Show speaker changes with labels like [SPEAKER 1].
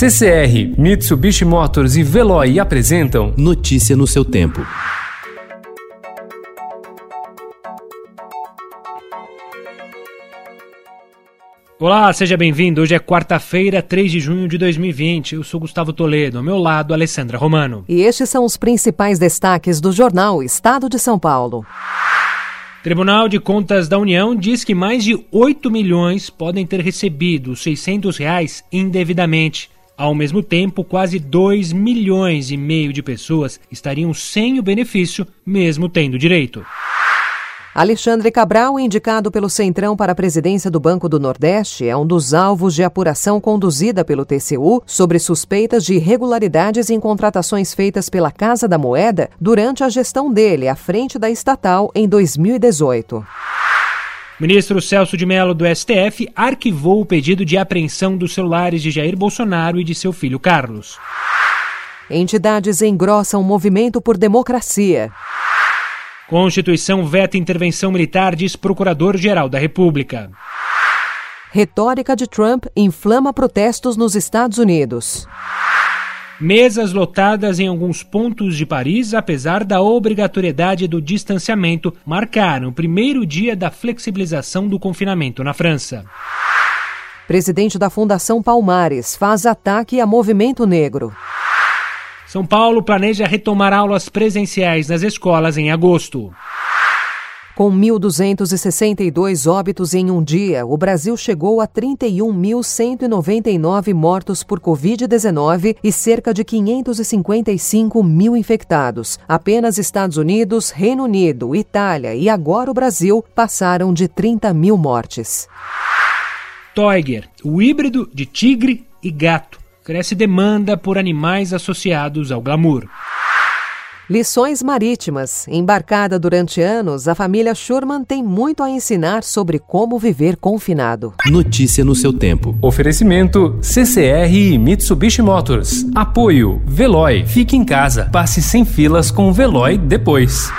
[SPEAKER 1] CCR, Mitsubishi Motors e Veloy apresentam
[SPEAKER 2] Notícia no seu tempo.
[SPEAKER 3] Olá, seja bem-vindo. Hoje é quarta-feira, 3 de junho de 2020. Eu sou Gustavo Toledo, ao meu lado, Alessandra Romano.
[SPEAKER 4] E estes são os principais destaques do jornal Estado de São Paulo.
[SPEAKER 3] Tribunal de Contas da União diz que mais de 8 milhões podem ter recebido os 600 reais indevidamente. Ao mesmo tempo, quase 2 milhões e meio de pessoas estariam sem o benefício, mesmo tendo direito.
[SPEAKER 4] Alexandre Cabral, indicado pelo Centrão para a presidência do Banco do Nordeste, é um dos alvos de apuração conduzida pelo TCU sobre suspeitas de irregularidades em contratações feitas pela Casa da Moeda durante a gestão dele à frente da estatal em 2018.
[SPEAKER 3] Ministro Celso de Mello do STF arquivou o pedido de apreensão dos celulares de Jair Bolsonaro e de seu filho Carlos.
[SPEAKER 4] Entidades engrossam o movimento por democracia.
[SPEAKER 3] Constituição veta intervenção militar, diz Procurador-Geral da República.
[SPEAKER 4] Retórica de Trump inflama protestos nos Estados Unidos.
[SPEAKER 3] Mesas lotadas em alguns pontos de Paris, apesar da obrigatoriedade do distanciamento, marcaram o primeiro dia da flexibilização do confinamento na França.
[SPEAKER 4] Presidente da Fundação Palmares faz ataque a movimento negro.
[SPEAKER 3] São Paulo planeja retomar aulas presenciais nas escolas em agosto.
[SPEAKER 4] Com 1.262 óbitos em um dia, o Brasil chegou a 31.199 mortos por Covid-19 e cerca de 555 mil infectados. Apenas Estados Unidos, Reino Unido, Itália e agora o Brasil passaram de 30 mil mortes.
[SPEAKER 3] Toiger, o híbrido de tigre e gato cresce demanda por animais associados ao glamour.
[SPEAKER 4] Lições marítimas. Embarcada durante anos, a família Schurman tem muito a ensinar sobre como viver confinado.
[SPEAKER 2] Notícia no seu tempo.
[SPEAKER 1] Oferecimento CCR e Mitsubishi Motors. Apoio Veloy. Fique em casa. Passe sem filas com o Veloy depois.